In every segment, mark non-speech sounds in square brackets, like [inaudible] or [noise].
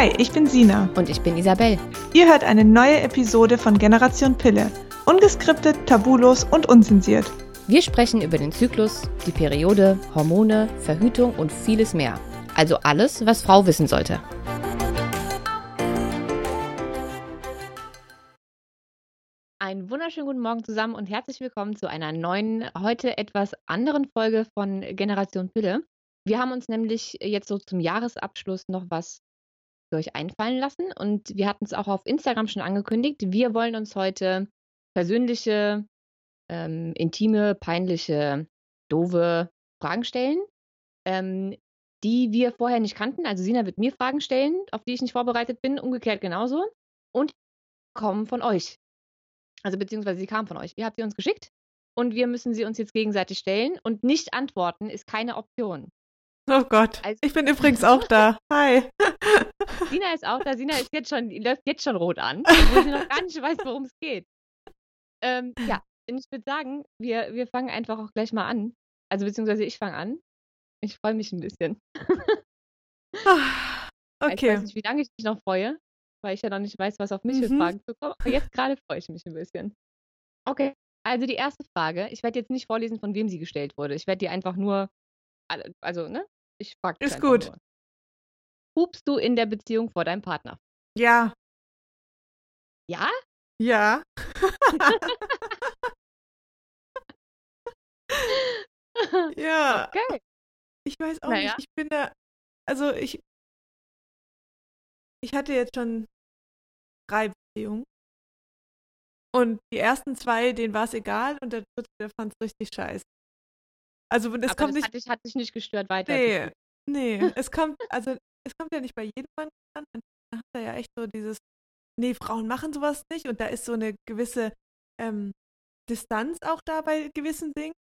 Hi, ich bin Sina. Und ich bin Isabel. Ihr hört eine neue Episode von Generation Pille. Ungeskriptet, tabulos und unzensiert. Wir sprechen über den Zyklus, die Periode, Hormone, Verhütung und vieles mehr. Also alles, was Frau wissen sollte. Einen wunderschönen guten Morgen zusammen und herzlich willkommen zu einer neuen, heute etwas anderen Folge von Generation Pille. Wir haben uns nämlich jetzt so zum Jahresabschluss noch was für euch einfallen lassen und wir hatten es auch auf Instagram schon angekündigt. Wir wollen uns heute persönliche, ähm, intime, peinliche, doofe Fragen stellen, ähm, die wir vorher nicht kannten. Also Sina wird mir Fragen stellen, auf die ich nicht vorbereitet bin, umgekehrt genauso. Und kommen von euch. Also beziehungsweise sie kamen von euch. Ihr habt sie uns geschickt und wir müssen sie uns jetzt gegenseitig stellen und nicht antworten ist keine Option. Oh Gott. Also, ich bin übrigens auch da. Hi. [laughs] Sina ist auch da. Sina ist jetzt schon, läuft jetzt schon rot an, [laughs] obwohl sie noch gar nicht weiß, worum es geht. Ähm, ja, und ich würde sagen, wir, wir fangen einfach auch gleich mal an. Also beziehungsweise ich fange an. Ich freue mich ein bisschen. Ah, okay. Ich weiß nicht, wie lange ich mich noch freue, weil ich ja noch nicht weiß, was auf mich mhm. für Fragen zukommt. Aber jetzt gerade freue ich mich ein bisschen. Okay, also die erste Frage. Ich werde jetzt nicht vorlesen, von wem sie gestellt wurde. Ich werde die einfach nur, also, ne? Ich frage Ist gut. Nur. Hupst du in der Beziehung vor deinem Partner? Ja. Ja? Ja. [laughs] ja. Okay. Ich weiß auch naja. nicht, ich bin da, also ich, ich hatte jetzt schon drei Beziehungen. Und die ersten zwei, denen war es egal und der dritte, der fand es richtig scheiße. Also es kommt das nicht. Hat dich, hat dich nicht gestört weiter. Nee, nee. [laughs] es kommt, also es kommt ja nicht bei jedem Mann an. Da hat er ja echt so dieses, nee, Frauen machen sowas nicht und da ist so eine gewisse ähm, Distanz auch da bei gewissen Dingen.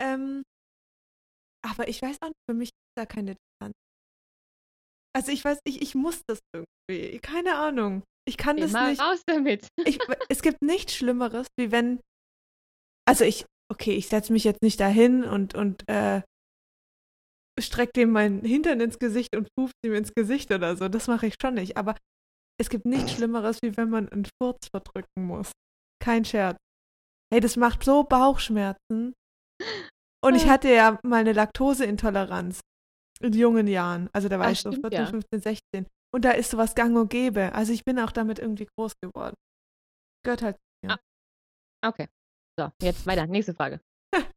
Ähm, aber ich weiß auch nicht, für mich ist da keine Distanz. Also ich weiß, ich, ich muss das irgendwie. Keine Ahnung. Ich kann Geh das mal nicht. raus damit. Ich, es gibt nichts Schlimmeres, wie wenn. Also ich, okay, ich setze mich jetzt nicht dahin und, und äh, strecke dem mein Hintern ins Gesicht und puft ihm ins Gesicht oder so. Das mache ich schon nicht. Aber es gibt nichts Schlimmeres, wie wenn man einen Furz verdrücken muss. Kein Scherz. Hey, das macht so Bauchschmerzen. Und ich hatte ja mal eine Laktoseintoleranz in jungen Jahren. Also da war Ach, ich so 14, ja. 15, 16. Und da ist sowas gang und gäbe. Also ich bin auch damit irgendwie groß geworden. Gehört halt zu mir. Ah. Okay. So, jetzt weiter. Nächste Frage. [laughs]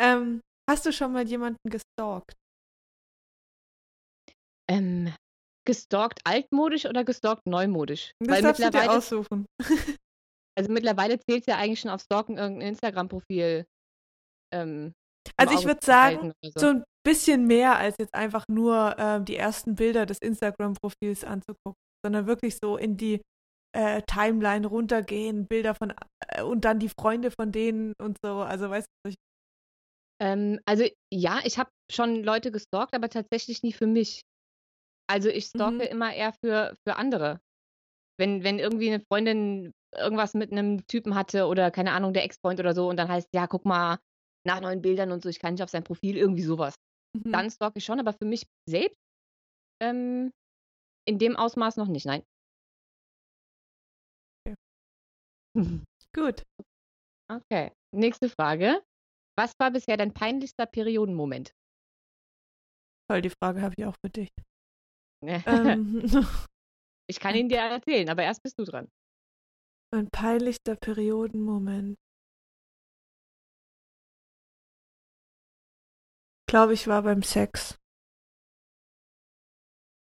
ähm, hast du schon mal jemanden gestalkt? Ähm, gestalkt altmodisch oder gestalkt neumodisch? Das Weil darfst mittlerweile, du dir aussuchen. [laughs] also mittlerweile zählt es ja eigentlich schon auf Stalken irgendein Instagram-Profil. Ähm, also ich würde sagen, so. so. ein bisschen mehr als jetzt einfach nur äh, die ersten Bilder des Instagram-Profils anzugucken, sondern wirklich so in die äh, Timeline runtergehen, Bilder von äh, und dann die Freunde von denen und so. Also weißt du, ähm, also ja, ich habe schon Leute gestalkt, aber tatsächlich nie für mich. Also ich stalke mhm. immer eher für, für andere. Wenn, wenn irgendwie eine Freundin irgendwas mit einem Typen hatte oder keine Ahnung, der Ex-Freund oder so und dann heißt, ja, guck mal nach neuen Bildern und so, ich kann nicht auf sein Profil, irgendwie sowas. Mhm. Dann stalke ich schon, aber für mich selbst ähm, in dem Ausmaß noch nicht, nein. Gut. Okay, nächste Frage. Was war bisher dein peinlichster Periodenmoment? Toll, die Frage habe ich auch für dich. [laughs] ähm, [laughs] ich kann ihn dir erzählen, aber erst bist du dran. Mein peinlichster Periodenmoment. Glaube ich war beim Sex.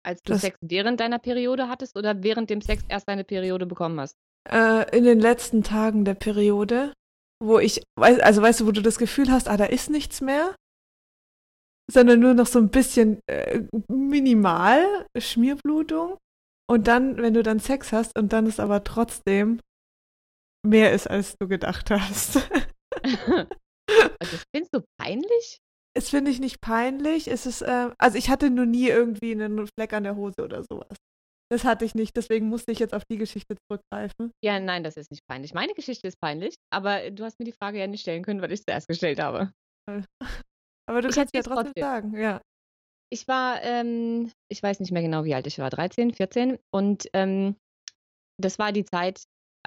Als du das, Sex während deiner Periode hattest oder während dem Sex erst deine Periode bekommen hast? Äh, in den letzten Tagen der Periode, wo ich, also weißt du, wo du das Gefühl hast, ah, da ist nichts mehr sondern nur noch so ein bisschen äh, minimal Schmierblutung. Und dann, wenn du dann Sex hast und dann ist aber trotzdem mehr ist, als du gedacht hast. das [laughs] findest du peinlich? Es finde ich nicht peinlich. Es ist, äh, also ich hatte nur nie irgendwie einen Fleck an der Hose oder sowas. Das hatte ich nicht, deswegen musste ich jetzt auf die Geschichte zurückgreifen. Ja, nein, das ist nicht peinlich. Meine Geschichte ist peinlich, aber du hast mir die Frage ja nicht stellen können, weil ich es zuerst gestellt habe. [laughs] Aber du ich kannst ja trotzdem, trotzdem, sagen, ja. ich war, ähm, ich weiß nicht mehr genau, wie alt ich war, 13, 14. Und ähm, das war die Zeit,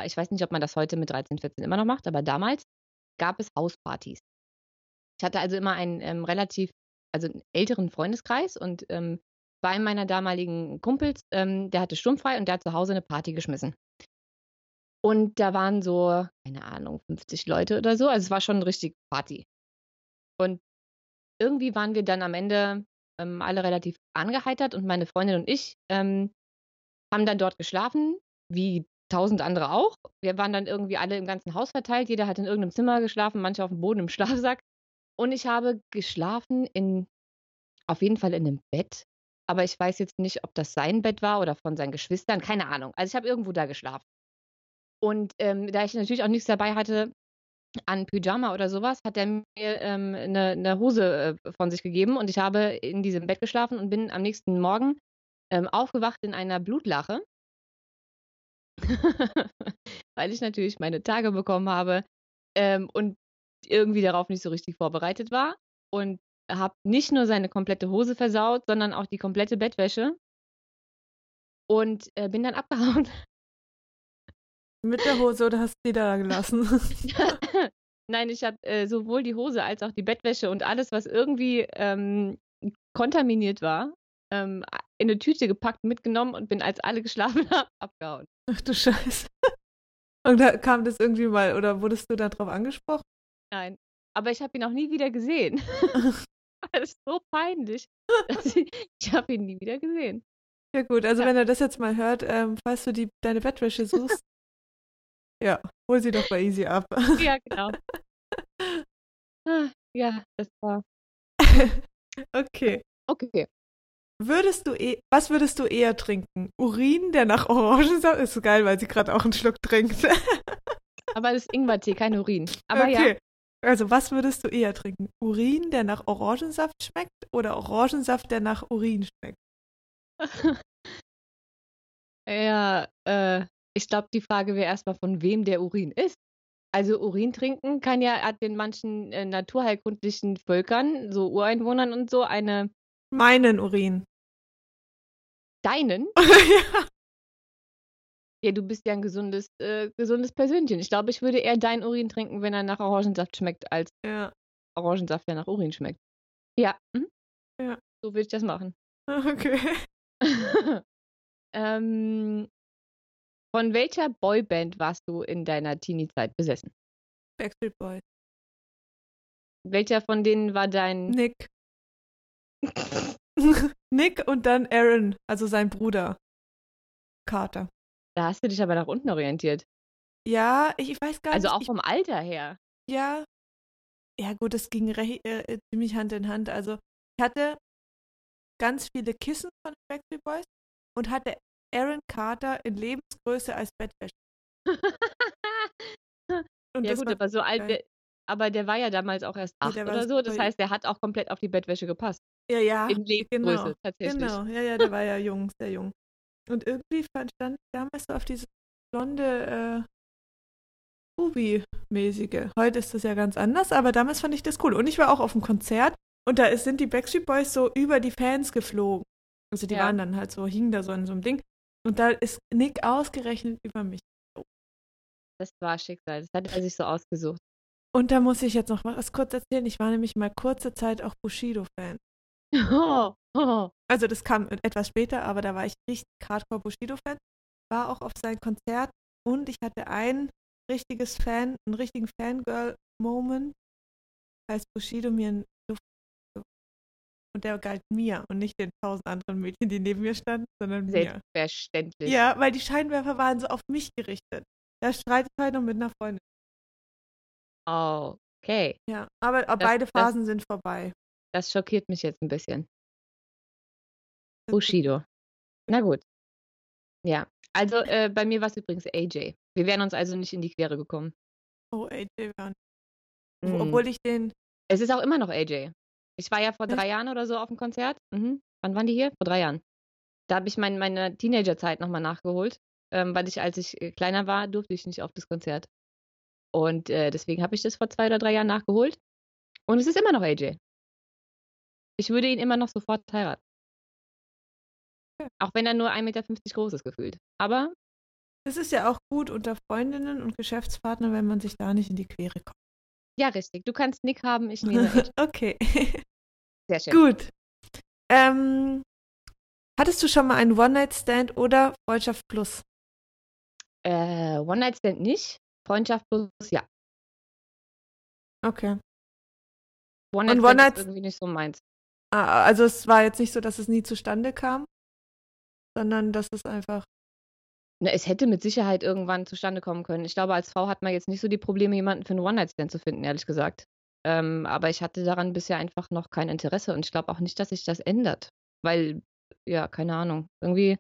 ich weiß nicht, ob man das heute mit 13, 14 immer noch macht, aber damals gab es Hauspartys. Ich hatte also immer einen ähm, relativ, also einen älteren Freundeskreis und ähm, zwei meiner damaligen Kumpels, ähm, der hatte sturmfrei und der hat zu Hause eine Party geschmissen. Und da waren so, keine Ahnung, 50 Leute oder so. Also es war schon richtig Party. Und irgendwie waren wir dann am Ende ähm, alle relativ angeheitert und meine Freundin und ich ähm, haben dann dort geschlafen, wie tausend andere auch. Wir waren dann irgendwie alle im ganzen Haus verteilt. Jeder hat in irgendeinem Zimmer geschlafen, manche auf dem Boden im [laughs] Schlafsack. Und ich habe geschlafen in, auf jeden Fall in einem Bett. Aber ich weiß jetzt nicht, ob das sein Bett war oder von seinen Geschwistern. Keine Ahnung. Also ich habe irgendwo da geschlafen. Und ähm, da ich natürlich auch nichts dabei hatte an Pyjama oder sowas, hat er mir ähm, eine, eine Hose äh, von sich gegeben und ich habe in diesem Bett geschlafen und bin am nächsten Morgen ähm, aufgewacht in einer Blutlache. [laughs] Weil ich natürlich meine Tage bekommen habe ähm, und irgendwie darauf nicht so richtig vorbereitet war. Und habe nicht nur seine komplette Hose versaut, sondern auch die komplette Bettwäsche. Und äh, bin dann abgehauen. Mit der Hose oder hast du die da gelassen? [laughs] Nein, ich habe äh, sowohl die Hose als auch die Bettwäsche und alles, was irgendwie ähm, kontaminiert war, ähm, in eine Tüte gepackt, mitgenommen und bin, als alle geschlafen [laughs] haben, abgehauen. Ach du Scheiße. [laughs] Und da kam das irgendwie mal, oder wurdest du da drauf angesprochen? Nein, aber ich habe ihn auch nie wieder gesehen. [laughs] das ist so peinlich. [laughs] ich, ich habe ihn nie wieder gesehen. Ja gut, also ja. wenn er das jetzt mal hört, ähm, falls du die, deine Bettwäsche suchst, [laughs] ja, hol sie doch bei Easy ab. ja, genau. Ja, das war. okay. Okay. Würdest du eh, was würdest du eher trinken? Urin, der nach Orangensaft ist so geil, weil sie gerade auch einen Schluck trinkt. Aber das ist Ingwertee, kein Urin. Aber okay. ja. Also, was würdest du eher trinken? Urin, der nach Orangensaft schmeckt oder Orangensaft, der nach Urin schmeckt? [laughs] ja, äh, ich glaube, die Frage wäre erstmal, von wem der Urin ist. Also Urin trinken kann ja den manchen äh, naturheilkundlichen Völkern, so Ureinwohnern und so, eine. Meinen Urin. Deinen? [laughs] ja. Ja, du bist ja ein gesundes, äh, gesundes Persönchen. Ich glaube, ich würde eher deinen Urin trinken, wenn er nach Orangensaft schmeckt, als ja. Orangensaft, der nach Urin schmeckt. Ja. Mhm. Ja. So würde ich das machen. [laughs] Okay. [laughs] ähm, von welcher Boyband warst du in deiner Teenie-Zeit besessen? Backstreet Boys. Welcher von denen war dein. Nick. [laughs] Nick und dann Aaron, also sein Bruder. Carter. Da hast du dich aber nach unten orientiert. Ja, ich, ich weiß gar also nicht. Also auch vom Alter her. Ja. Ja, gut, es ging äh, äh, ziemlich Hand in Hand. Also, ich hatte ganz viele Kissen von den Backstreet Boys und hatte Aaron Carter in Lebensgröße als Bettwäsche. [laughs] ja gut, aber so alt, der, aber der war ja damals auch erst acht ja, oder so. Das heißt, der hat auch komplett auf die Bettwäsche gepasst. Ja, ja. In Lebensgröße, genau, tatsächlich. Genau, ja, ja, der war ja jung, sehr jung. Und irgendwie stand damals so auf diese blonde äh, Ruby-mäßige. Heute ist das ja ganz anders, aber damals fand ich das cool. Und ich war auch auf dem Konzert und da sind die Backstreet Boys so über die Fans geflogen. Also die ja. waren dann halt so, hingen da so in so einem Ding. Und da ist Nick ausgerechnet über mich. Das war Schicksal. Das hat er sich so ausgesucht. Und da muss ich jetzt noch was kurz erzählen. Ich war nämlich mal kurze Zeit auch Bushido-Fan. [laughs] Oh. Also das kam etwas später, aber da war ich richtig hardcore Bushido-Fan. War auch auf sein Konzert und ich hatte ein richtiges Fan, einen richtigen Fangirl-Moment, als Bushido mir ein und der galt mir und nicht den tausend anderen Mädchen, die neben mir standen, sondern mir. Selbstverständlich. Ja, weil die Scheinwerfer waren so auf mich gerichtet. Da streitet halt noch mit einer Freundin. Okay. Ja, aber das, beide Phasen das, sind vorbei. Das schockiert mich jetzt ein bisschen. Bushido. Na gut. Ja, also äh, bei mir war es übrigens AJ. Wir wären uns also nicht in die Quere gekommen. Oh, AJ war. Mm. Obwohl ich den. Es ist auch immer noch AJ. Ich war ja vor drei Jahren oder so auf dem Konzert. Mhm. Wann waren die hier? Vor drei Jahren. Da habe ich mein, meine Teenagerzeit nochmal nachgeholt, ähm, weil ich, als ich äh, kleiner war, durfte ich nicht auf das Konzert. Und äh, deswegen habe ich das vor zwei oder drei Jahren nachgeholt. Und es ist immer noch AJ. Ich würde ihn immer noch sofort heiraten. Auch wenn er nur 1,50 Meter groß ist, gefühlt. Aber Es ist ja auch gut unter Freundinnen und Geschäftspartnern, wenn man sich da nicht in die Quere kommt. ja, richtig. Du kannst Nick haben, ich nehme [laughs] Ed. okay. Sehr schön. Gut. Ähm, hattest du schon mal einen One-Night-Stand oder Freundschaft Plus? Äh, One-Night-Stand nicht. Freundschaft plus, ja. Okay. One-Night-Stand One-Night- ist irgendwie nicht so meins. Ah, also es war jetzt nicht so, dass es nie zustande kam, sondern dass es einfach. Na, es hätte mit Sicherheit irgendwann zustande kommen können. Ich glaube, als Frau hat man jetzt nicht so die Probleme, jemanden für einen One-Night-Stand zu finden, ehrlich gesagt. Ähm, aber ich hatte daran bisher einfach noch kein Interesse und ich glaube auch nicht, dass sich das ändert. Weil, ja, keine Ahnung. Irgendwie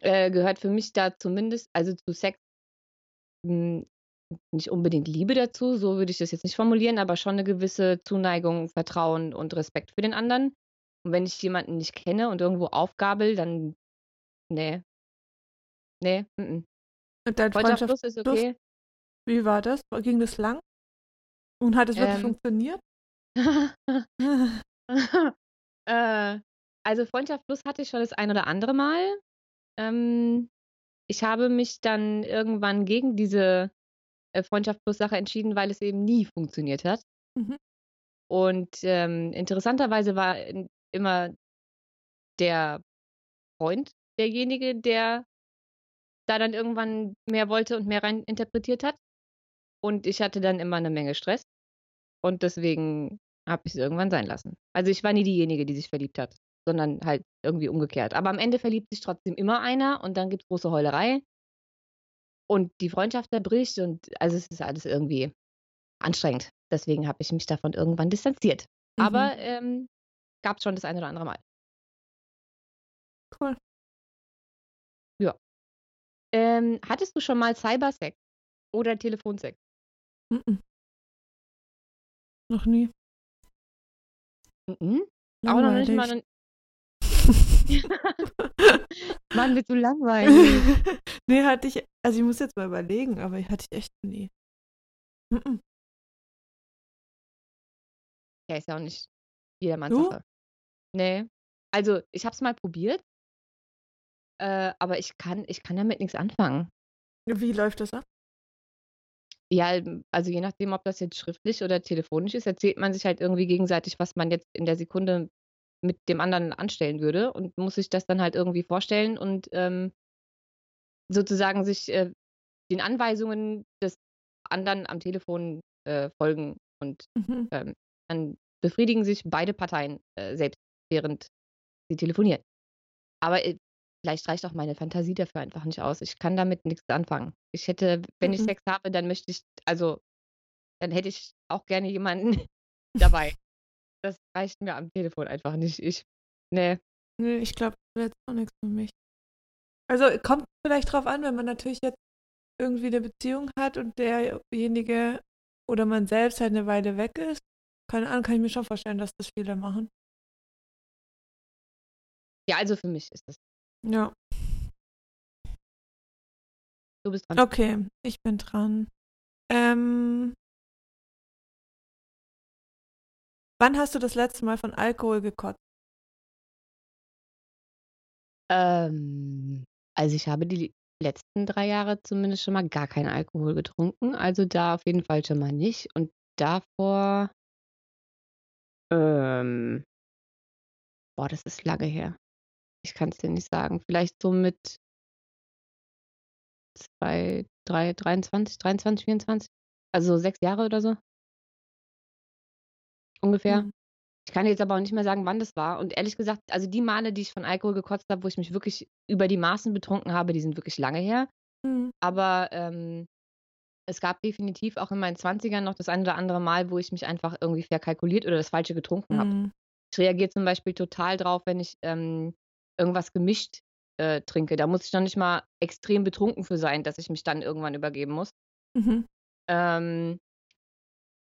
äh, gehört für mich da zumindest, also zu Sex, mh, nicht unbedingt Liebe dazu, so würde ich das jetzt nicht formulieren, aber schon eine gewisse Zuneigung, Vertrauen und Respekt für den anderen. Und wenn ich jemanden nicht kenne und irgendwo aufgabel, dann, nee. Nee, mm -mm. Und dein Freundschaft Freundschaft, Plus ist okay. wie war das? Ging das lang? Und hat es wirklich Ähm. funktioniert? [laughs] äh, also Freundschaft Plus hatte ich schon das ein oder andere Mal. Ähm, ich habe mich dann irgendwann gegen diese äh, Freundschaft Plus Sache entschieden, weil es eben nie funktioniert hat. Mhm. Und ähm, interessanterweise war in- immer der Freund derjenige, der da dann irgendwann mehr wollte und mehr rein interpretiert hat. Und ich hatte dann immer eine Menge Stress. Und deswegen habe ich es irgendwann sein lassen. Also ich war nie diejenige, die sich verliebt hat, sondern halt irgendwie umgekehrt. Aber am Ende verliebt sich trotzdem immer einer und dann gibt es große Heulerei. Und die Freundschaft zerbricht und also es ist alles irgendwie anstrengend. Deswegen habe ich mich davon irgendwann distanziert. Mhm. Aber ähm, gab es schon das eine oder andere Mal. Cool. Ähm, hattest du schon mal Cybersex oder Telefonsex? Mhm. Noch nie. Mhm. Auch noch nicht mal. Ein... [laughs] [laughs] Mann, bist du langweilig. [laughs] nee, hatte ich, also ich muss jetzt mal überlegen, aber hatte ich echt nie. Ja, ist ja auch nicht jedermanns Du? Sache. Nee. Also, ich habe es mal probiert, äh, aber ich kann, ich kann damit nichts anfangen. Wie läuft das ab? Ja, also je nachdem, ob das jetzt schriftlich oder telefonisch ist, erzählt man sich halt irgendwie gegenseitig, was man jetzt in der Sekunde mit dem anderen anstellen würde und muss sich das dann halt irgendwie vorstellen und ähm, sozusagen sich äh, den Anweisungen des anderen am Telefon äh, folgen und Mhm. ähm, dann befriedigen sich beide Parteien äh, selbst, während sie telefonieren. Aber äh, vielleicht reicht auch meine Fantasie dafür einfach nicht aus. Ich kann damit nichts anfangen. Ich hätte, wenn ich Mhm. Sex habe, dann möchte ich, also, dann hätte ich auch gerne jemanden [laughs] dabei. Das reicht mir am Telefon einfach nicht. Ich, nee. Nee, ich glaube, das wäre jetzt auch nichts für mich. Also kommt vielleicht drauf an, wenn man natürlich jetzt irgendwie eine Beziehung hat und derjenige oder man selbst halt eine Weile weg ist. Keine Ahnung, kann ich mir schon vorstellen, dass das viele machen. Ja, also für mich ist das. Ja. Du bist dran. Okay, ich bin dran. Ähm, wann hast du das letzte Mal von Alkohol gekotzt? Ähm, also ich habe die letzten drei Jahre zumindest schon mal gar keinen Alkohol getrunken. Also da auf jeden Fall schon mal nicht. Und davor, ähm, boah, das ist lange her. Ich kann es dir nicht sagen. Vielleicht so mit zwei, drei, 23, 23, 24. Also so sechs Jahre oder so. Ungefähr. Mhm. Ich kann jetzt aber auch nicht mehr sagen, wann das war. Und ehrlich gesagt, also die Male, die ich von Alkohol gekotzt habe, wo ich mich wirklich über die Maßen betrunken habe, die sind wirklich lange her. Mhm. Aber ähm, es gab definitiv auch in meinen 20ern noch das ein oder andere Mal, wo ich mich einfach irgendwie verkalkuliert oder das Falsche getrunken habe. Mhm. Ich reagiere zum Beispiel total drauf, wenn ich ähm, irgendwas gemischt äh, trinke. Da muss ich noch nicht mal extrem betrunken für sein, dass ich mich dann irgendwann übergeben muss. Mhm. Ähm,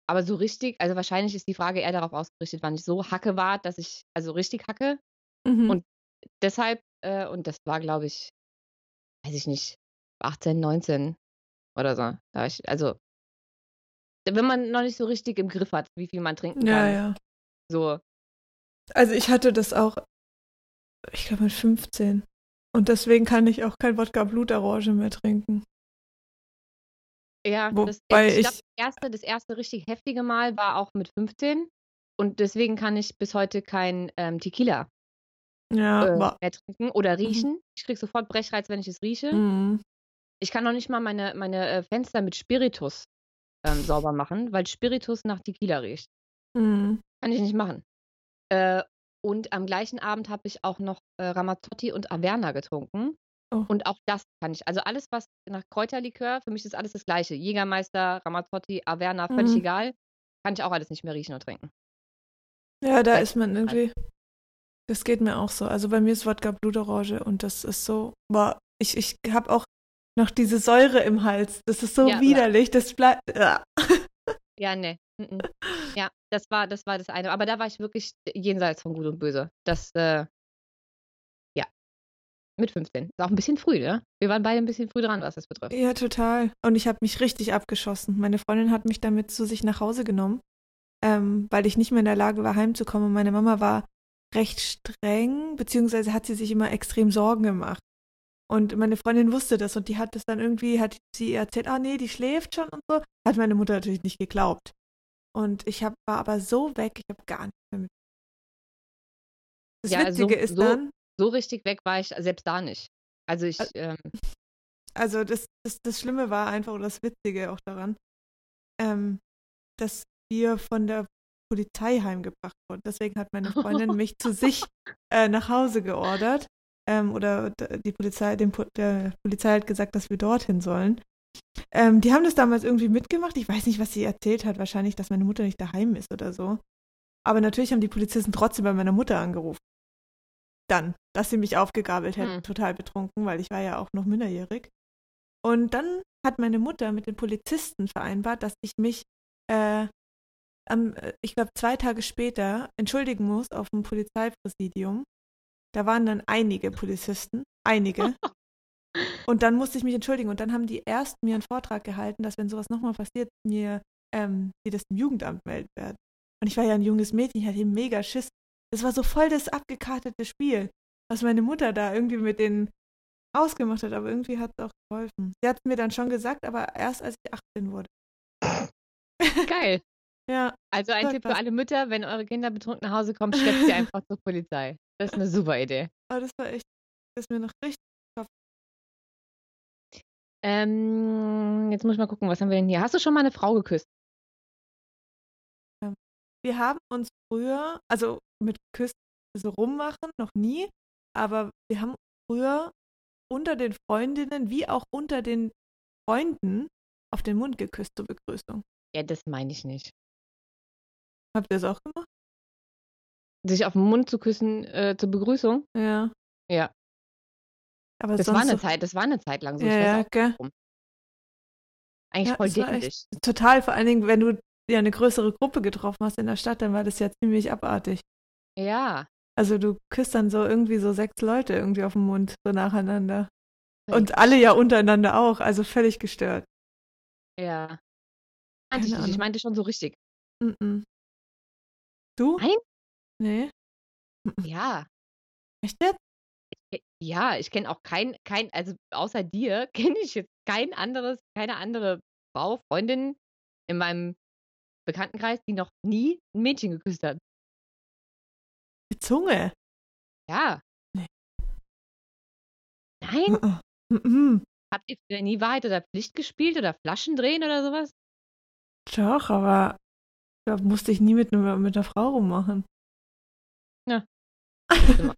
aber so richtig, also wahrscheinlich ist die Frage eher darauf ausgerichtet, wann ich so hacke war, dass ich, also richtig hacke. Mhm. Und deshalb, äh, und das war, glaube ich, weiß ich nicht, 18, 19 oder so. Ich, also, wenn man noch nicht so richtig im Griff hat, wie viel man trinken ja, kann. ja. So. Also ich hatte das auch, ich glaube mit 15. Und deswegen kann ich auch kein Wodka Blutorange mehr trinken. Ja, das, Wobei ich glaube, ich- das erste, das erste richtig heftige Mal war auch mit 15. Und deswegen kann ich bis heute kein ähm, Tequila Ja, äh, mehr trinken oder riechen. Ich kriege sofort Brechreiz, wenn ich es rieche. Mhm. Ich kann noch nicht mal meine, meine äh, Fenster mit Spiritus ähm, sauber machen, weil Spiritus nach Tequila riecht. Mhm. Kann ich nicht machen. Äh, und am gleichen Abend habe ich auch noch äh, Ramazzotti und Averna getrunken. Oh. Und auch das kann ich. Also alles, was nach Kräuterlikör, für mich ist alles das Gleiche. Jägermeister, Ramazzotti, Averna, völlig Mhm. egal. Kann ich auch alles nicht mehr riechen und trinken. Ja, da ist man irgendwie. Das geht mir auch so. Also bei mir ist Wodka Blutorange und das ist so. Boah, ich, ich habe auch noch diese Säure im Hals. Das ist so Ja, widerlich. Das bleibt. Ja. Ja, ne. mhm. [laughs] Ja, das war, das war das eine. Aber da war ich wirklich jenseits von Gut und Böse. Das, äh, ja. Mit 15. Ist auch ein bisschen früh, ne? Wir waren beide ein bisschen früh dran, was das betrifft. Ja, total. Und ich habe mich richtig abgeschossen. Meine Freundin hat mich damit zu sich nach Hause genommen, ähm, weil ich nicht mehr in der Lage war, heimzukommen. Und meine Mama war recht streng, beziehungsweise hat sie sich immer extrem Sorgen gemacht. Und meine Freundin wusste das und die hat das dann irgendwie, hat sie erzählt, ah nee, die schläft schon und so. Hat meine Mutter natürlich nicht geglaubt. Und ich hab, war aber so weg, ich habe gar nicht mehr mit. Das Ja, so- Witzige ist so- dann, So richtig weg war ich selbst da nicht. Also ich, Ä- ähm, [laughs] Also das, das, das Schlimme war einfach, oder das Witzige auch daran, ähm, dass wir von der Polizei heimgebracht wurden. Deswegen hat meine Freundin mich zu sich [laughs] äh, nach Hause geordert. Ähm, oder die Polizei, dem, der Polizei hat gesagt, dass wir dorthin sollen. Ähm, die haben das damals irgendwie mitgemacht. Ich weiß nicht, was sie erzählt hat. Wahrscheinlich, dass meine Mutter nicht daheim ist oder so. Aber natürlich haben die Polizisten trotzdem bei meiner Mutter angerufen. Dann, dass sie mich aufgegabelt hätten, Hm. total betrunken, weil ich war ja auch noch minderjährig. Und dann hat meine Mutter mit den Polizisten vereinbart, dass ich mich, äh, am, äh, ich glaube, zwei Tage später entschuldigen muss auf dem Polizeipräsidium. Da waren dann einige Polizisten, einige. [laughs] Und dann musste ich mich entschuldigen. Und dann haben die erst mir einen Vortrag gehalten, dass wenn sowas nochmal passiert, mir ähm, die das im Jugendamt melden werden. Und ich war ja ein junges Mädchen, ich hatte mega Schiss. Das war so voll das abgekartete Spiel, was meine Mutter da irgendwie mit denen ausgemacht hat. Aber irgendwie hat es auch geholfen. Sie hat es mir dann schon gesagt, aber erst als ich 18 wurde. geil. Ja, Also ein Tipp für alle Mütter, wenn eure Kinder betrunken nach Hause kommen, schleppt sie einfach zur Polizei. Das ist eine super Idee. aber das war echt, das ist mir noch richtig. Ähm, jetzt muss ich mal gucken, was haben wir denn hier? Hast du schon mal eine Frau geküsst? Wir haben uns früher, also mit Küssen so rummachen, noch nie, aber wir haben früher unter den Freundinnen wie auch unter den Freunden auf den Mund geküsst zur Begrüßung. Ja, das meine ich nicht. Habt ihr das auch gemacht? Sich auf den Mund zu küssen äh, zur Begrüßung? Ja. Ja. Aber Das war eine so, Zeit, das war eine Zeit lang so. Ja, ich weiß ja, gell? warum. Eigentlich Ja, voll dämlich. total, vor allen Dingen, wenn du ja eine größere Gruppe getroffen hast in der Stadt, dann war das ja ziemlich abartig. Ja. Also du küsst dann so irgendwie so sechs Leute irgendwie auf den Mund, so nacheinander. Völlig Und alle ja untereinander auch, also völlig gestört. Ja. Meinte ich. Ich meinte schon so richtig. Mm-mm. Du? Nein? Nee. Ja. Echt jetzt? Ja, ich kenne auch kein, kein, also außer dir [laughs] kenne ich jetzt kein anderes, keine andere Frau, Freundin in meinem Bekanntenkreis, die noch nie ein Mädchen geküsst hat. Die Zunge. Ja. Nee. Nein? Mm-mm. Mm-mm. Habt ihr nie Wahrheit oder Pflicht gespielt oder Flaschen drehen oder sowas? Doch, aber da musste ich nie mit, einer- mit einer Frau rummachen. [laughs]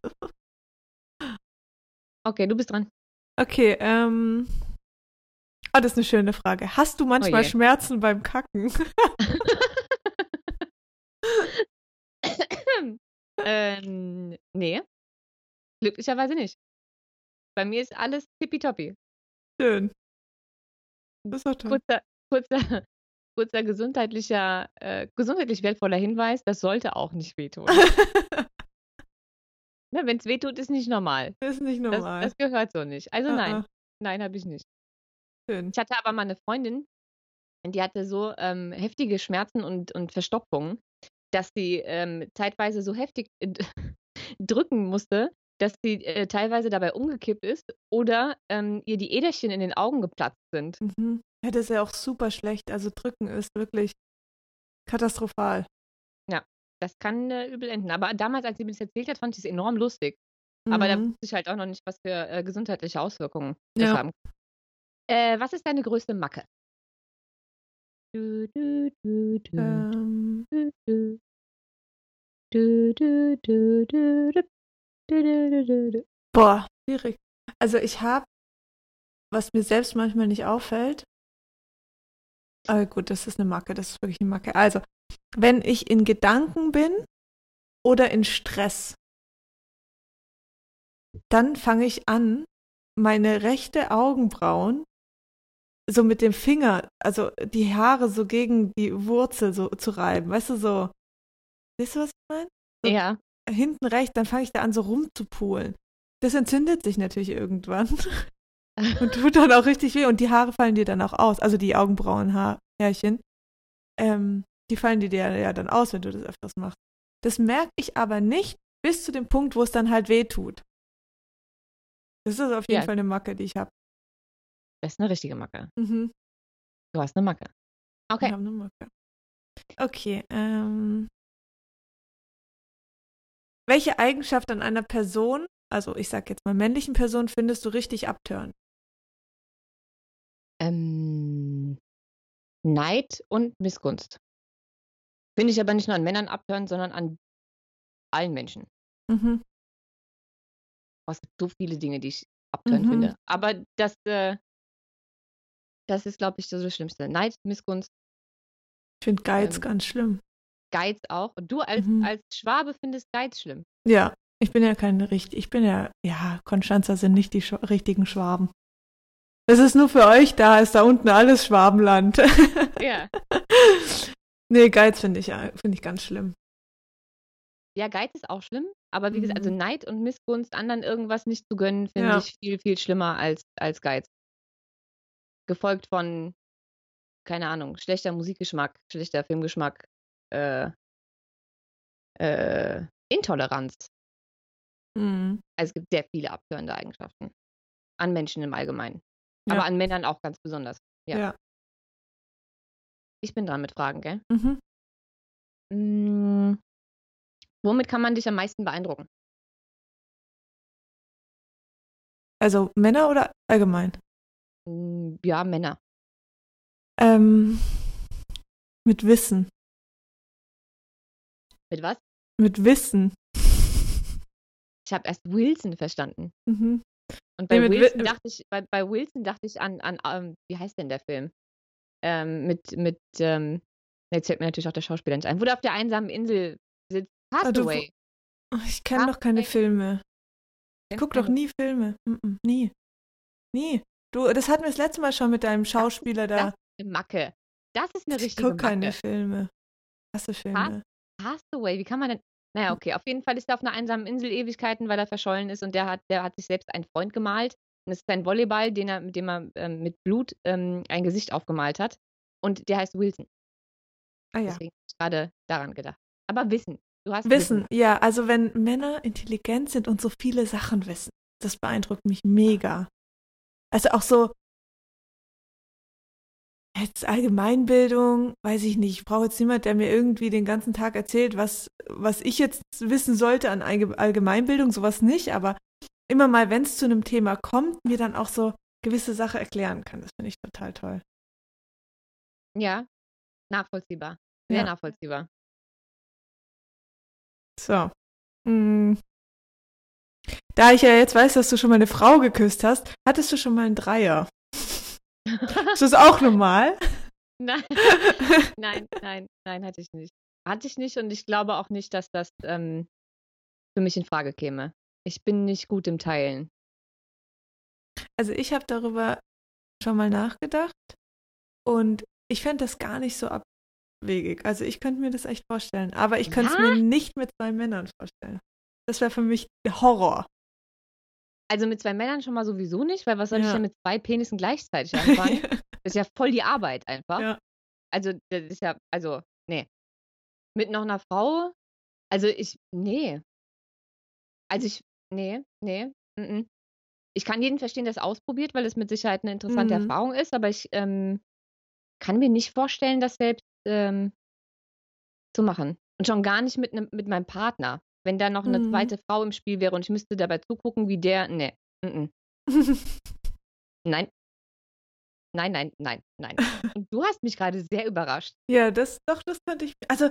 Okay, du bist dran. Okay, ähm. Oh, das ist eine schöne Frage. Hast du manchmal Oh. Schmerzen beim Kacken? [laughs] [laughs] ähm, nee. Glücklicherweise nicht. Bei mir ist alles tippitoppi. Schön. Das ist doch toll. Kurzer, kurzer, kurzer gesundheitlicher, äh, gesundheitlich wertvoller Hinweis, das sollte auch nicht wehtun. [laughs] ne, Wenn es wehtut, ist nicht normal. Das ist nicht Das, normal. das gehört so nicht. Also Ah, nein, ah, nein, habe ich nicht. Schön. Ich hatte aber mal eine Freundin, die hatte so ähm, heftige Schmerzen und, und Verstopfungen, dass sie ähm, zeitweise so heftig äh, [laughs] drücken musste, dass sie äh, teilweise dabei umgekippt ist oder ähm, ihr die Äderchen in den Augen geplatzt sind. Mhm. Ja, das ist ja auch super schlecht. Also drücken ist wirklich katastrophal. Ja, das kann äh, übel enden. Aber damals, als sie mir das erzählt hat, fand ich es enorm lustig. Aber da Mhm. wusste ich halt auch noch nicht, was für äh, gesundheitliche Auswirkungen das Ja. haben. Äh, was ist deine größte Macke? Du, du, du, du, Ähm, du, du. Du, du, du, du, du. Du, du, du, du, du. boah, schwierig. Also ich habe, was mir selbst manchmal nicht auffällt, aber gut, das ist eine Macke, das ist wirklich eine Macke. Also, wenn ich in Gedanken bin oder in Stress, dann fange ich an, meine rechte Augenbrauen so mit dem Finger, also die Haare so gegen die Wurzel so zu reiben. Weißt du, so, weißt du, was ich meine? So Ja, hinten rechts, dann fange ich da an, so rumzupulen. Das entzündet sich natürlich irgendwann und tut dann auch richtig weh. Und die Haare fallen dir dann auch aus, also die Augenbrauenhaarchen. Ähm, die fallen dir ja dann aus, wenn du das öfters machst. Das merke ich aber nicht bis zu dem Punkt, wo es dann halt weh tut. Das ist auf jeden Ja. Fall eine Macke, die ich habe. das ist eine richtige Macke. Mhm. Du hast eine Macke. Ich Okay. habe eine Macke. Okay, ähm. Welche Eigenschaft an einer Person, also ich sag jetzt mal männlichen Person, findest du richtig abtören? Ähm, Neid und Missgunst. Finde ich aber nicht nur an Männern abtören, sondern an allen Menschen. Mhm. Oh, Es gibt so viele Dinge, die ich abtören Mhm. finde. Aber das, äh, das ist, glaube ich, so das Schlimmste. Neid, Missgunst, Ich finde Geiz Ähm, ganz schlimm. Geiz auch. Und du als, Mhm. als Schwabe findest Geiz schlimm. Ja, ich bin ja keine richtig, ich bin ja, ja, Konstanzer sind nicht die Sch richtigen Schwaben. Das ist nur für euch da, ist da unten alles Schwabenland. [laughs] Ja. nee, Geiz finde ich, finde ich ganz schlimm. Ja, Geiz ist auch schlimm. Aber wie gesagt, also Mhm. Neid und Missgunst, anderen irgendwas nicht zu gönnen, finde Ja. ich viel, viel schlimmer als, als Geiz. Gefolgt von, keine Ahnung, schlechter Musikgeschmack, schlechter Filmgeschmack, äh, äh, Intoleranz. Mhm. Also es gibt sehr viele abtörende Eigenschaften. An Menschen im Allgemeinen. Ja. Aber an Männern auch ganz besonders. Ja. Ja. Ich bin dran mit Fragen, gell? Mhm. Mm, womit kann man dich am meisten beeindrucken? Also Männer oder allgemein? Mm, ja, Männer. Ähm, mit Wissen. Mit was? Mit Wissen. Ich habe erst Wilson verstanden. Mhm. Und bei Nee, Wilson dachte ich, bei, bei Wilson dachte ich an, an ähm, wie heißt denn der Film? Ähm, mit, mit, ähm, jetzt fällt mir natürlich auch der Schauspieler nicht ein. Wo der auf der einsamen Insel sitzt. Ah, du- Castaway. Oh, Ich kenne doch keine. Filme. Ich guck du doch keine? nie Filme. Mhm. Nie. Nie. Du, das hatten wir das letzte Mal schon mit deinem Schauspieler Das da. ist eine Macke. Das ist eine Ich richtige guck keine Macke. Filme. Hasse Filme. Castaway, wie kann man denn? Naja, okay, auf jeden Fall ist er auf einer einsamen Insel Ewigkeiten, weil er verschollen ist und der hat, der hat sich selbst einen Freund gemalt. Und es ist ein Volleyball, den er, mit dem er ähm, mit Blut ähm, ein Gesicht aufgemalt hat. Und der heißt Wilson. Ah ja. Deswegen habe ich gerade daran gedacht. Aber Wissen. Du hast Wissen, ja, also wenn Männer intelligent sind und so viele Sachen wissen, das beeindruckt mich mega. Also auch so, jetzt Allgemeinbildung, weiß ich nicht, ich brauche jetzt niemand, der mir irgendwie den ganzen Tag erzählt, was, was ich jetzt wissen sollte an Allge- Allgemeinbildung, sowas nicht, aber immer mal, wenn es zu einem Thema kommt, mir dann auch so gewisse Sachen erklären kann. Das finde ich total toll. Ja, nachvollziehbar. Sehr Ja. nachvollziehbar. So. Mm. Da ich ja jetzt weiß, dass du schon mal eine Frau geküsst hast, hattest du schon mal einen Dreier. Ist das auch normal? [laughs] nein, [laughs] nein, nein, nein, hatte ich nicht. Hatte ich nicht und ich glaube auch nicht, dass das ähm, für mich in Frage käme. Ich bin nicht gut im Teilen. Also ich habe darüber schon mal nachgedacht und ich fände das gar nicht so abwegig. Also ich könnte mir das echt vorstellen. Aber ich könnte es Ja? mir nicht mit zwei Männern vorstellen. Das wäre für mich Horror. Also mit zwei Männern schon mal sowieso nicht, weil was soll ich Ja. denn mit zwei Penissen gleichzeitig anfangen? [laughs] das ist ja voll die Arbeit einfach. Ja. Also das ist ja, also, nee. Mit noch einer Frau? Also ich, nee. Also ich, nee, nee. Mm -mm. Ich kann jeden verstehen, der es ausprobiert, weil es mit Sicherheit eine interessante Mhm. Erfahrung ist, aber ich ähm, kann mir nicht vorstellen, das selbst ähm, zu machen. Und schon gar nicht mit, nem, mit meinem Partner. Wenn da noch eine Mhm. zweite Frau im Spiel wäre und ich müsste dabei zugucken, wie der. Nee. Mm -mm. Nein. Nein, nein, nein, nein. Und du hast mich gerade sehr überrascht. Ja, das doch, das könnte ich. Also,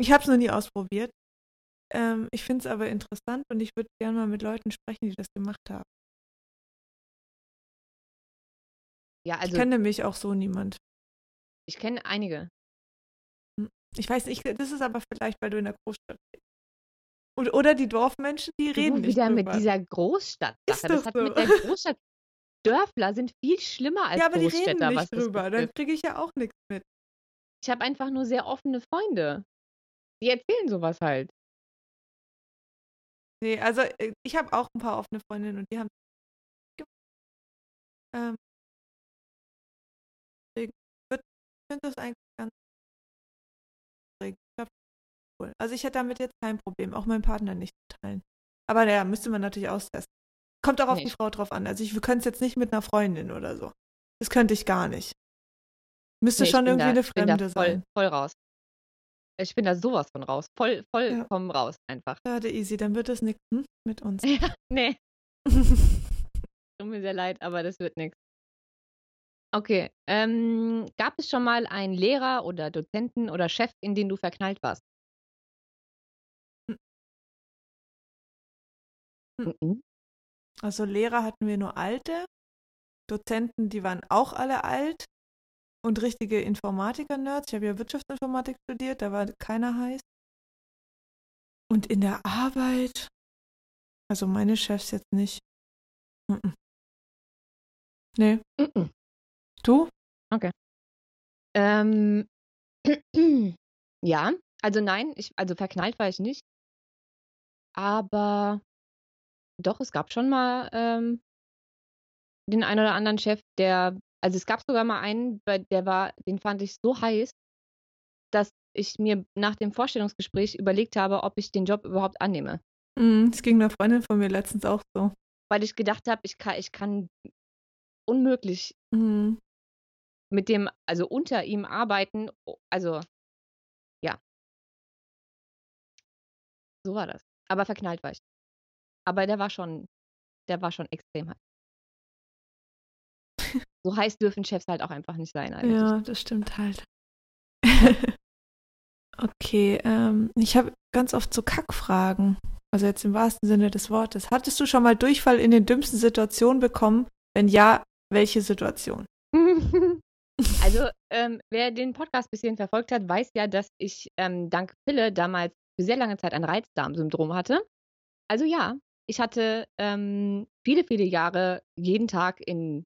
ich habe es noch nie ausprobiert. Ähm, ich finde es aber interessant und ich würde gerne mal mit Leuten sprechen, die das gemacht haben. Ja, Ich also kenne nämlich auch so niemand. ich kenne einige. Ich weiß nicht, das ist aber vielleicht, weil du in der Großstadt lebst. Und, oder die Dorfmenschen, die reden Du nicht wieder mit drüber. dieser Großstadt-Sache. Ist Das hat so. mit der Großstadt. [laughs] Dörfler sind viel schlimmer als Ja, aber die reden Großstädter, nicht drüber. Dann kriege ich ja auch nichts mit. Ich habe einfach nur sehr offene Freunde. Die erzählen sowas halt. Nee, also äh, ich habe auch ein paar offene Freundinnen und die haben. Ähm, ich finde das eigentlich cool. Also ich hätte damit jetzt kein Problem, auch meinem Partner nicht zu teilen. Aber ja, müsste man natürlich austesten. Kommt auch auf die Nicht. Frau drauf an. Also ich könnte es jetzt nicht mit einer Freundin oder so. Das könnte ich gar nicht. Müsste Nee, schon irgendwie da, eine Fremde voll, sein. voll raus. Ich bin da sowas von raus. Voll, vollkommen raus einfach. Schade, easy, dann wird es nichts hm? mit uns. [laughs] Ja, nee, [laughs] tut mir sehr leid, aber das wird nichts. Okay. Ähm, gab es schon mal einen Lehrer oder Dozenten oder Chef, in den du verknallt warst? Hm. Mhm. Also Lehrer hatten wir nur alte, Dozenten, die waren auch alle alt und richtige Informatiker-Nerds. Ich habe ja Wirtschaftsinformatik studiert, da war keiner heiß. Und in der Arbeit, also meine Chefs jetzt nicht. Mhm. Nee, Mhm. du? Ähm, [clears throat] ja, also nein, ich, also verknallt war ich nicht. Aber doch, es gab schon mal ähm, den einen oder anderen Chef, der, also es gab sogar mal einen, der war, den fand ich so heiß, dass ich mir nach dem Vorstellungsgespräch überlegt habe, ob ich den Job überhaupt annehme. Mhm, Das ging einer Freundin von mir letztens auch so. Weil ich gedacht habe, ich kann, ich kann unmöglich Mhm. mit dem, also unter ihm arbeiten. Also, ja. So war das. Aber verknallt war ich. Aber der war schon, der war schon extrem heiß. So heiß dürfen Chefs halt auch einfach nicht sein eigentlich. Ja, das stimmt halt. [laughs] okay, ähm, ich habe ganz oft so Kackfragen. Also jetzt im wahrsten Sinne des Wortes. Hattest du schon mal Durchfall in den dümmsten Situationen bekommen? Wenn ja, welche Situation? [laughs] Also, ähm, wer den Podcast ein bisschen verfolgt hat, weiß ja, dass ich ähm, dank Pille damals für sehr lange Zeit ein Reizdarmsyndrom hatte. Also ja, ich hatte ähm, viele, viele Jahre jeden Tag in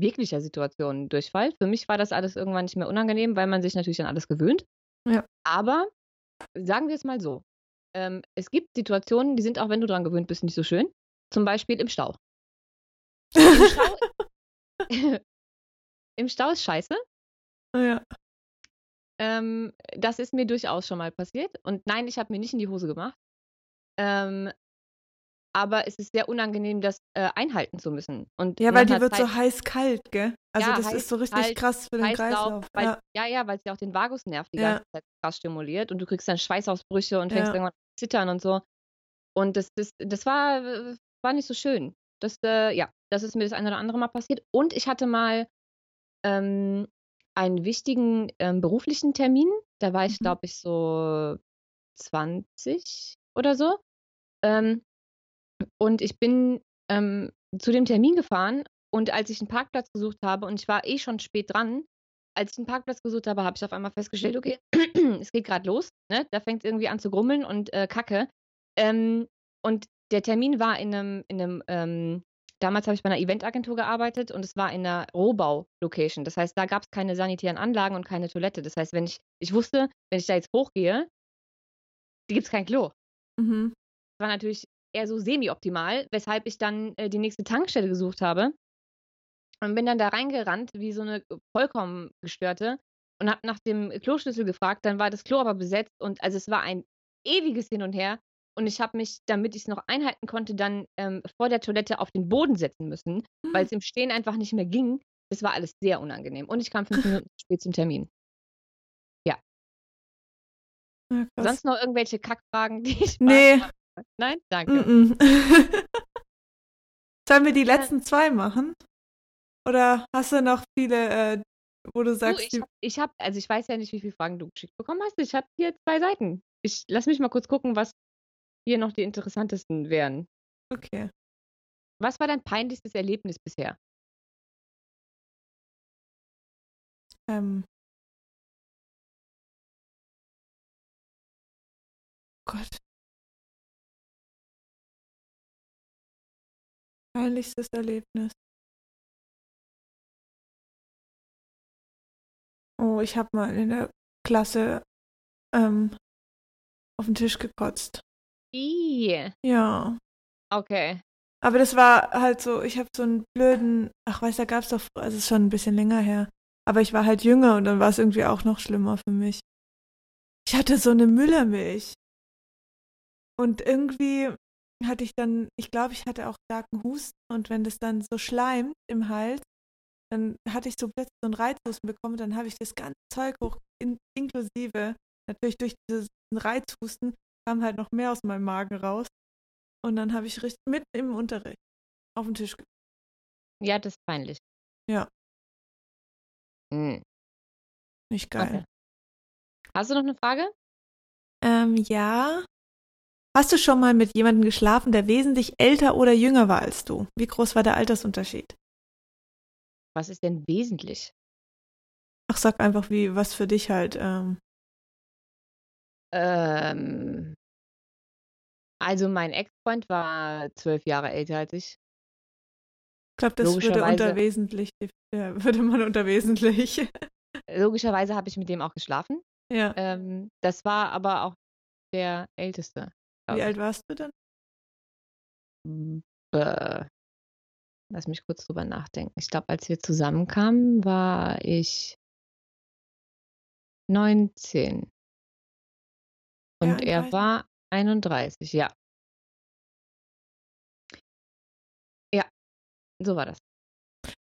jeglicher Situation Durchfall. Für mich war das alles irgendwann nicht mehr unangenehm, weil man sich natürlich an alles gewöhnt. Ja. Aber sagen wir es mal so. Ähm, es gibt Situationen, die sind auch, wenn du dran gewöhnt bist, nicht so schön. Zum Beispiel im Stau. Im Stau, [laughs] [laughs] im Stau ist scheiße. ja. Ähm, das ist mir durchaus schon mal passiert. Und nein, ich habe mir nicht in die Hose gemacht. Ähm, aber es ist sehr unangenehm, das äh, einhalten zu müssen. Und ja, weil die wird so Zeit- heiß-kalt, gell? Also Ja, das heiß, ist so richtig kalt, krass für den Kreislauf, weil, Ja. ja, ja, weil es ja auch den Vagusnerv die Ja. ganze Zeit krass stimuliert und du kriegst dann Schweißausbrüche und fängst irgendwann an zu zittern und so. Und das, das, das war, war nicht so schön. Das, äh, ja, das ist mir das eine oder andere Mal passiert. Und ich hatte mal ähm, einen wichtigen ähm, beruflichen Termin. Da war ich, Mhm. glaube ich, so 20 oder so. Ähm, und ich bin ähm, zu dem Termin gefahren und als ich einen Parkplatz gesucht habe und ich war eh schon spät dran, als ich einen Parkplatz gesucht habe, habe ich auf einmal festgestellt, okay, [clears throat] es geht gerade los, ne? Da fängt es irgendwie an zu grummeln und äh, Kacke. Ähm, und der Termin war in einem, in einem, ähm, damals habe ich bei einer Eventagentur gearbeitet und es war in einer Rohbau-Location. Das heißt, da gab es keine sanitären Anlagen und keine Toilette. Das heißt, wenn ich, ich wusste, wenn ich da jetzt hochgehe, gibt es kein Klo. Mhm. Das war natürlich eher so semi-optimal, weshalb ich dann äh, die nächste Tankstelle gesucht habe und bin dann da reingerannt wie so eine vollkommen gestörte und habe nach dem Kloschlüssel gefragt. Dann war das Klo aber besetzt und also es war ein ewiges Hin und Her. Und ich habe mich, damit ich es noch einhalten konnte, dann ähm, vor der Toilette auf den Boden setzen müssen, weil es [gasps] im Stehen einfach nicht mehr ging. Das war alles sehr unangenehm. Und ich kam fünf [laughs] Minuten spät zum Termin. Ja. Ja. Sonst noch irgendwelche Kackfragen, die ich Nee. Nein? Danke. Mm -mm. [laughs] Sollen wir die letzten zwei machen? Oder hast du noch viele, äh, wo du Du, sagst, ich die, habe, ich hab, also ich weiß ja nicht, wie viele Fragen du geschickt bekommen hast. Ich habe hier zwei Seiten. Ich lass mich mal kurz gucken, was hier noch die interessantesten wären. okay. Was war dein peinlichstes Erlebnis bisher? Ähm. Gott. Peinlichstes Erlebnis. Oh, ich habe mal in der Klasse ähm, auf den Tisch gekotzt. Ih, Ja. okay. Aber das war halt so, ich habe so einen blöden, ach weiß, da gab es doch, also es ist schon ein bisschen länger her. Aber ich war halt jünger und dann war es irgendwie auch noch schlimmer für mich. Ich hatte so eine Müllermilch. Und irgendwie hatte ich dann, ich glaube, ich hatte auch starken Husten und wenn das dann so schleimt im Hals, dann hatte ich so plötzlich so einen Reizhusten bekommen dann habe ich das ganze Zeug hoch, in, inklusive, natürlich durch diesen Reizhusten, kam halt noch mehr aus meinem Magen raus. Und dann habe ich richtig mitten im Unterricht auf den Tisch. Ja, das ist peinlich. Ja, Hm. nicht geil. Okay. Hast du noch eine Frage? Ähm, ja. Hast du schon mal mit jemandem geschlafen, der wesentlich älter oder jünger war als du? Wie groß war der Altersunterschied? Was ist denn wesentlich? Ach, sag einfach, wie, was für dich halt. Ähm, Ähm, also mein Ex-Freund war zwölf Jahre älter als ich. ich glaube, das würde unter wesentlich, würde man unter wesentlich. [laughs] Logischerweise habe ich mit dem auch geschlafen. ja. Ähm, das war aber auch der älteste. Wie alt warst du dann? Äh, lass mich kurz drüber nachdenken. Ich glaube, als wir zusammenkamen, war ich 19 Ja, und er 31. war 31, ja. Ja, so war das.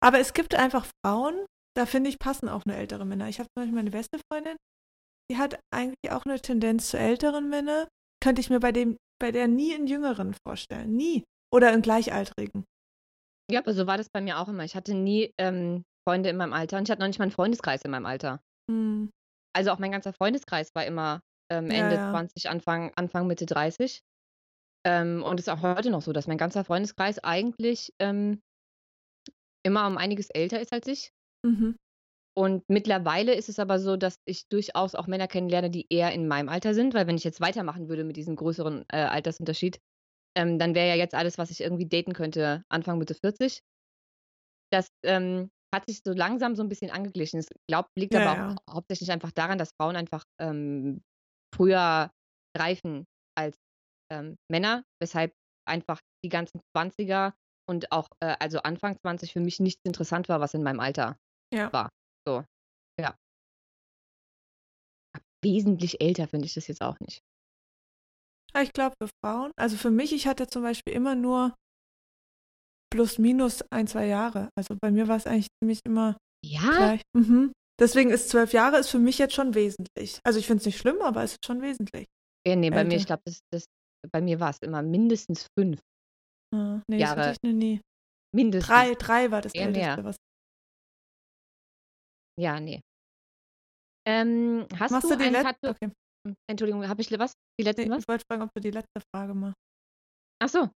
Aber es gibt einfach Frauen, da finde ich, passen auch nur ältere Männer. Ich habe zum Beispiel meine beste Freundin, die hat eigentlich auch eine Tendenz zu älteren Männern. Könnte ich mir bei dem, bei der nie einen jüngeren vorstellen. Nie. Oder einen gleichaltrigen. Ja, aber so war das bei mir auch immer. Ich hatte nie ähm, Freunde in meinem Alter und ich hatte noch nicht mal einen Freundeskreis in meinem Alter. Hm. Also auch mein ganzer Freundeskreis war immer ähm, Ja, Ende ja. 20, Anfang, Anfang Mitte 30. Ähm, und es ist auch heute noch so, dass mein ganzer Freundeskreis eigentlich ähm, immer um einiges älter ist als ich. Mhm. Und mittlerweile ist es aber so, dass ich durchaus auch Männer kennenlerne, die eher in meinem Alter sind, weil wenn ich jetzt weitermachen würde mit diesem größeren äh, Altersunterschied, ähm, dann wäre ja jetzt alles, was ich irgendwie daten könnte, Anfang Mitte 40. Das ähm, hat sich so langsam so ein bisschen angeglichen. Es glaub, liegt Ja, aber ja. auch hauptsächlich einfach daran, dass Frauen einfach ähm, früher reifen als ähm, Männer, weshalb einfach die ganzen 20er und auch äh, also Anfang 20 für mich nichts interessant war, was in meinem Alter Ja. war. So, ja. Wesentlich älter finde ich das jetzt auch nicht. Ja, Ich glaube für Frauen, also für mich, ich hatte zum Beispiel immer nur plus minus ein, zwei Jahre. Also bei mir war es eigentlich ziemlich immer Ja? gleich. Mhm. Deswegen ist zwölf Jahre ist für mich jetzt schon wesentlich. Also ich finde es nicht schlimm, aber es ist schon wesentlich. Ja, nee, bei mir, ich glaube, das, das, bei mir war es immer mindestens fünf. Ja, nee, das Jahre. hatte ich noch nie. Mindestens. Drei, drei war das Eher älteste. mehr. Was. Ja, nee. Ähm, hast Machst du du die ein letzte? Tattoo? Okay. Entschuldigung, habe ich was? Die letzte Nee, was? ich wollte fragen, ob du die letzte Frage machst. Ach so.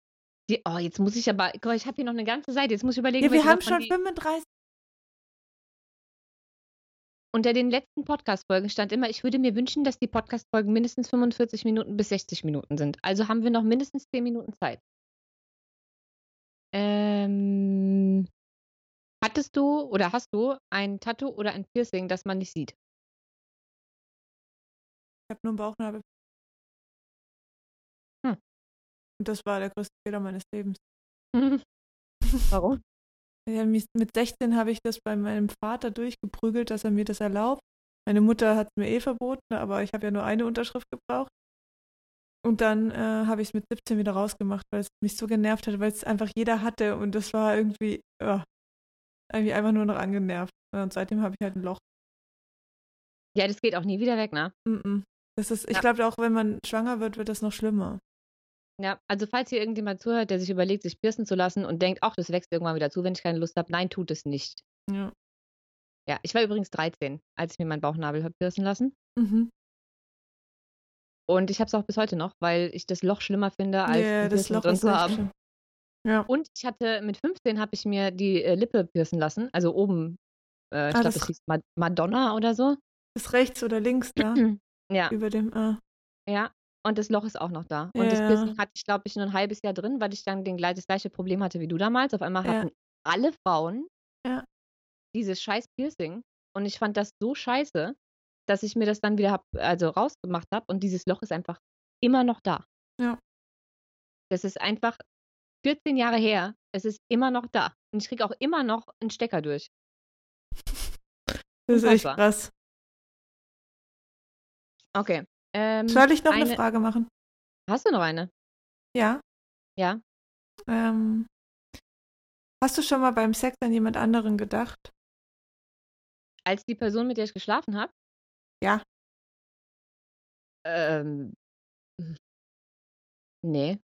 Die, oh, jetzt muss ich aber, ich habe hier noch eine ganze Seite. Jetzt muss ich überlegen, Ja, wir haben schon die, 35. Unter den letzten Podcast-Folgen stand immer, ich würde mir wünschen, dass die Podcast-Folgen mindestens 45 Minuten bis 60 Minuten sind. Also haben wir noch mindestens 10 Minuten Zeit. Ähm, hattest du oder hast du ein Tattoo oder ein Piercing, das man nicht sieht? Ich habe nur einen Bauchnabel. Hm. Und das war der größte Fehler meines Lebens. [laughs] Warum? Ja, mit 16 habe ich das bei meinem Vater durchgeprügelt, dass er mir das erlaubt. Meine Mutter hat es mir eh verboten, aber ich habe ja nur eine Unterschrift gebraucht. Und dann äh, habe ich es mit 17 wieder rausgemacht, weil es mich so genervt hat, weil es einfach jeder hatte und das war irgendwie, ja, irgendwie einfach nur noch angenervt. Und seitdem habe ich halt ein Loch. Ja, das geht auch nie wieder weg, ne? Mm -mm. Das ist, ich Ja. glaube auch, wenn man schwanger wird, wird das noch schlimmer. Ja, also falls hier irgendjemand zuhört, der sich überlegt, sich piercen zu lassen und denkt, ach, das wächst irgendwann wieder zu, wenn ich keine Lust habe. Nein, tut es nicht. Ja. Ja, ich war übrigens 13, als ich mir meinen Bauchnabel habe piercen lassen. Mhm. Und ich habe es auch bis heute noch, weil ich das Loch schlimmer finde, als ein das Loch drin zu haben. Ja. Und ich hatte mit 15 habe ich mir die äh, Lippe piercen lassen, also oben, äh, ich Ah, glaube, das- das hieß Ma Madonna oder so. Ist rechts oder links da? [clears throat] Ja, über dem A. ja. Und das Loch ist auch noch da. Und das Ja. Piercing hatte ich, glaube ich, nur ein halbes Jahr drin, weil ich dann den, das gleiche Problem hatte wie du damals. Auf einmal Ja. hatten alle Frauen Ja. dieses scheiß Piercing. Und ich fand das so scheiße, dass ich mir das dann wieder hab, also rausgemacht habe. Und dieses Loch ist einfach immer noch da. Ja. Das ist einfach 14 Jahre her. Es ist immer noch da. Und ich kriege auch immer noch einen Stecker durch. Das ist echt krass. Okay. Ähm, Soll ich noch eine, eine- Frage machen? hast du noch eine? Ja. Ja. Ähm, hast du schon mal beim Sex an jemand anderen gedacht? Als die Person, mit der ich geschlafen habe? Ja. Ähm. Nee,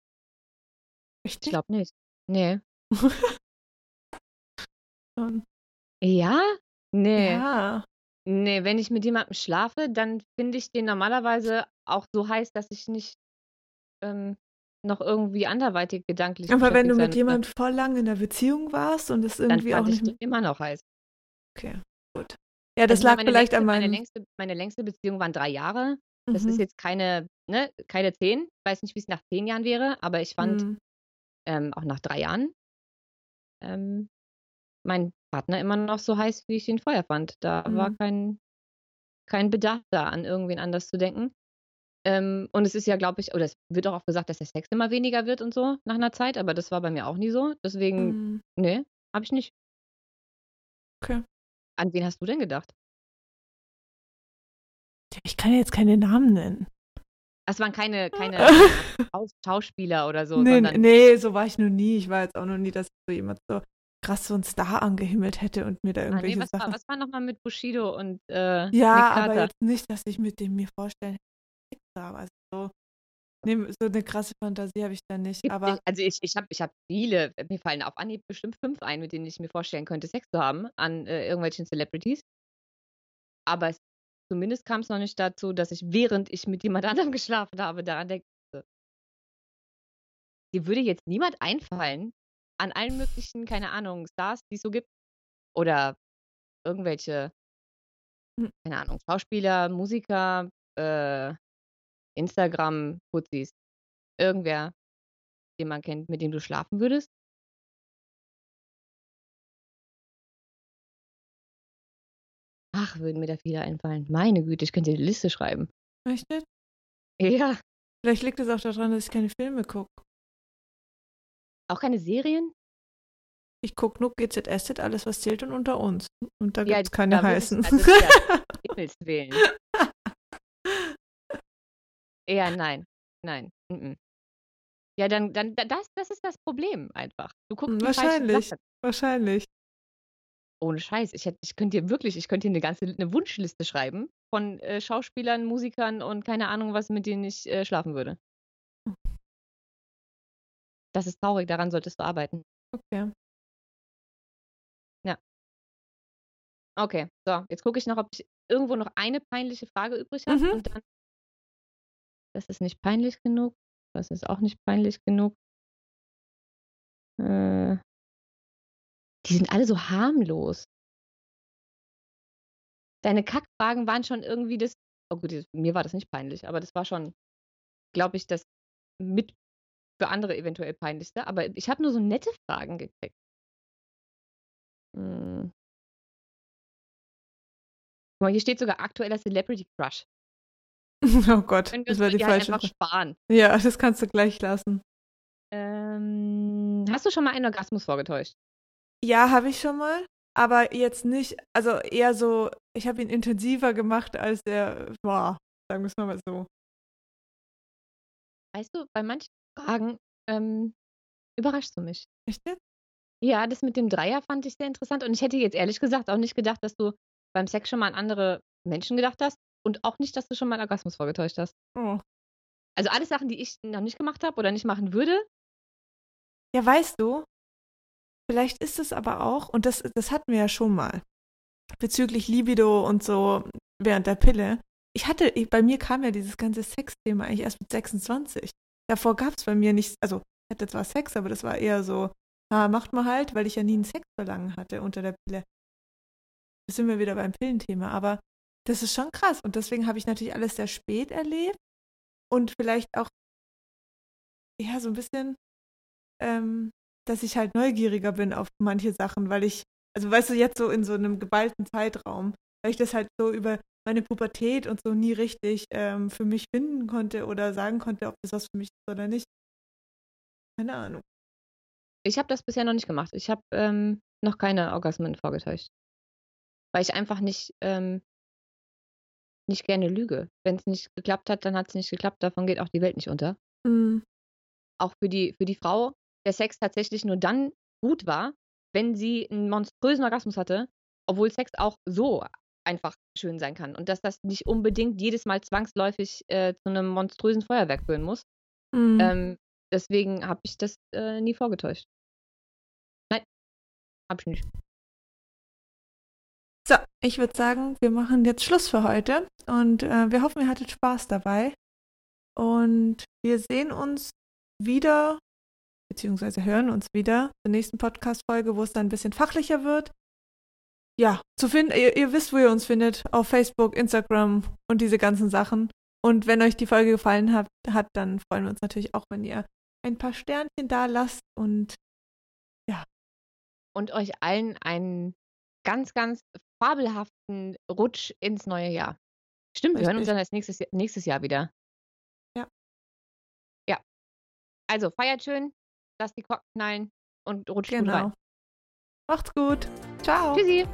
Echt? ich glaube nicht. Nee. [laughs] schon. Ja? Nee. Ja. Nee, wenn ich mit jemandem schlafe, dann finde ich den normalerweise auch so heiß, dass ich nicht ähm, noch irgendwie anderweitig gedanklich Aber wenn du mit müsste, jemand voll lang in der Beziehung warst und es dann irgendwie auch fand ich nicht. den immer noch heiß. Okay, gut. Ja, das Also ich meine, lag meine vielleicht längste, an meine meinem. längste, meine längste Beziehung waren drei Jahre. Das ist Mhm. jetzt keine, ne, keine zehn. Ich weiß nicht, wie es nach zehn Jahren wäre, aber ich fand Mhm. Ähm, auch nach drei Jahren ähm, mein Partner immer noch so heiß, wie ich ihn vorher fand. Da war Mhm. kein, kein Bedarf da, an irgendwen anders zu denken. Ähm, und es ist ja, glaube ich, oder es wird auch oft gesagt, dass der Sex immer weniger wird und so nach einer Zeit, aber das war bei mir auch nie so. Deswegen, Mhm. nee, habe ich nicht. Okay. An wen hast du denn gedacht? Ich kann jetzt keine Namen nennen. Es waren keine, keine [laughs] Schau- Schauspieler oder so, nee, nee, so war ich noch nie. Ich war jetzt auch noch nie, dass so jemand so krass so einen Star angehimmelt hätte und mir da Ah, nee, irgendwelche was, war, Sachen. was war nochmal mit Bushido und äh, ja, aber jetzt nicht, dass ich mit dem mir vorstellen hätte. Aber also so, nee, so eine krasse Fantasie habe ich da nicht. Gibt Aber nicht. Also ich, ich habe ich hab viele, mir fallen auf Anhieb bestimmt fünf ein, mit denen ich mir vorstellen könnte, Sex zu haben an äh, irgendwelchen Celebrities. Aber es, zumindest kam es noch nicht dazu, dass ich, während ich mit jemand [laughs] anderem geschlafen habe, daran denke. Dir würde jetzt niemand einfallen, an allen möglichen, keine Ahnung, Stars, die es so gibt. Oder irgendwelche, Hm. keine Ahnung, Schauspieler, Musiker, äh, Instagram-Putzis. Irgendwer, den man kennt, mit dem du schlafen würdest? Ach, würden mir da viele einfallen. Meine Güte, ich könnte eine Liste schreiben. echt nicht? Ja. Vielleicht liegt es auch daran, dass ich keine Filme gucke. Auch keine Serien? Ich gucke nur GZSZ, alles was zählt und unter uns. Und da Ja, gibt es keine da heißen. also das ist ja Himmels Willen. [laughs] Ja, nein. Nein. mhm. Ja, dann, dann, da- das, das ist das Problem einfach. Du guckst die Wahrscheinlich. Wahrscheinlich. Ohne Scheiß. Ich, hätte, ich könnte dir wirklich, ich könnte dir eine ganze eine Wunschliste schreiben von äh, Schauspielern, Musikern und keine Ahnung was, mit denen ich äh, schlafen würde. Das ist traurig, daran solltest du arbeiten. Okay. Okay, so, jetzt gucke ich noch, ob ich irgendwo noch eine peinliche Frage übrig habe Mhm. und dann. Das ist nicht peinlich genug. Das ist auch nicht peinlich genug. Äh, die sind alle so harmlos. Deine Kackfragen waren schon irgendwie das. Oh gut, mir war das nicht peinlich, aber das war schon, glaube ich, das mit für andere eventuell peinlichste. Aber ich habe nur so nette Fragen gekriegt. Hm. Guck mal, hier steht sogar aktueller Celebrity Crush. [laughs] Oh Gott, das war die halt falsche einfach Frage. sparen. Ja, das kannst du gleich lassen. Ähm, hast du schon mal einen Orgasmus vorgetäuscht? Ja, habe ich schon mal. aber jetzt nicht, also eher so, ich habe ihn intensiver gemacht, als er war, sagen wir es mal so. Weißt du, bei manchen Fragen ähm, überraschst du mich. Echt jetzt? Ja, das mit dem Dreier fand ich sehr interessant und ich hätte jetzt ehrlich gesagt auch nicht gedacht, dass du beim Sex schon mal an andere Menschen gedacht hast und auch nicht, dass du schon mal Orgasmus vorgetäuscht hast. Oh. Also alles Sachen, die ich noch nicht gemacht habe oder nicht machen würde. Ja, weißt du, vielleicht ist es aber auch, und das, das hatten wir ja schon mal, bezüglich Libido und so während der Pille. Ich hatte, bei mir kam ja dieses ganze Sexthema eigentlich erst mit 26. Davor gab es bei mir nicht, also ich hatte zwar Sex, aber das war eher so, ah, macht man halt, weil ich ja nie einen Sexverlangen hatte unter der Pille. Da sind wir wieder beim Pillenthema, aber das ist schon krass und deswegen habe ich natürlich alles sehr spät erlebt und vielleicht auch ja so ein bisschen, ähm, dass ich halt neugieriger bin auf manche Sachen, weil ich, also weißt du, jetzt so in so einem geballten Zeitraum, weil ich das halt so über meine Pubertät und so nie richtig ähm, für mich finden konnte oder sagen konnte, ob das was für mich ist oder nicht. Keine Ahnung. Ich habe das bisher noch nicht gemacht. Ich habe ähm, noch keine Orgasmen vorgetäuscht. Weil ich einfach nicht, ähm, nicht gerne lüge. Wenn es nicht geklappt hat, dann hat es nicht geklappt. Davon geht auch die Welt nicht unter. Mhm. Auch für die, für die Frau, der Sex tatsächlich nur dann gut war, wenn sie einen monströsen Orgasmus hatte, obwohl Sex auch so einfach schön sein kann. Und dass das nicht unbedingt jedes Mal zwangsläufig äh, zu einem monströsen Feuerwerk führen muss. Mhm. Ähm, deswegen habe ich das äh, nie vorgetäuscht. Nein, habe ich nicht. So, ich würde sagen, wir machen jetzt Schluss für heute und äh, wir hoffen, ihr hattet Spaß dabei. Und wir sehen uns wieder, beziehungsweise hören uns wieder zur nächsten Podcast-Folge, wo es dann ein bisschen fachlicher wird. Ja, zu finden, ihr, ihr wisst, wo ihr uns findet, auf Facebook, Instagram und diese ganzen Sachen. Und wenn euch die Folge gefallen hat, hat, dann freuen wir uns natürlich auch, wenn ihr ein paar Sternchen da lasst und ja. Und euch allen einen ganz, ganz fabelhaften Rutsch ins neue Jahr. Stimmt, wir hören uns Richtig. dann erst nächstes, nächstes Jahr wieder. Ja. Ja. Also feiert schön, lasst die Korken knallen und rutscht gut Genau. rein. Macht's gut. Ciao. Tschüssi.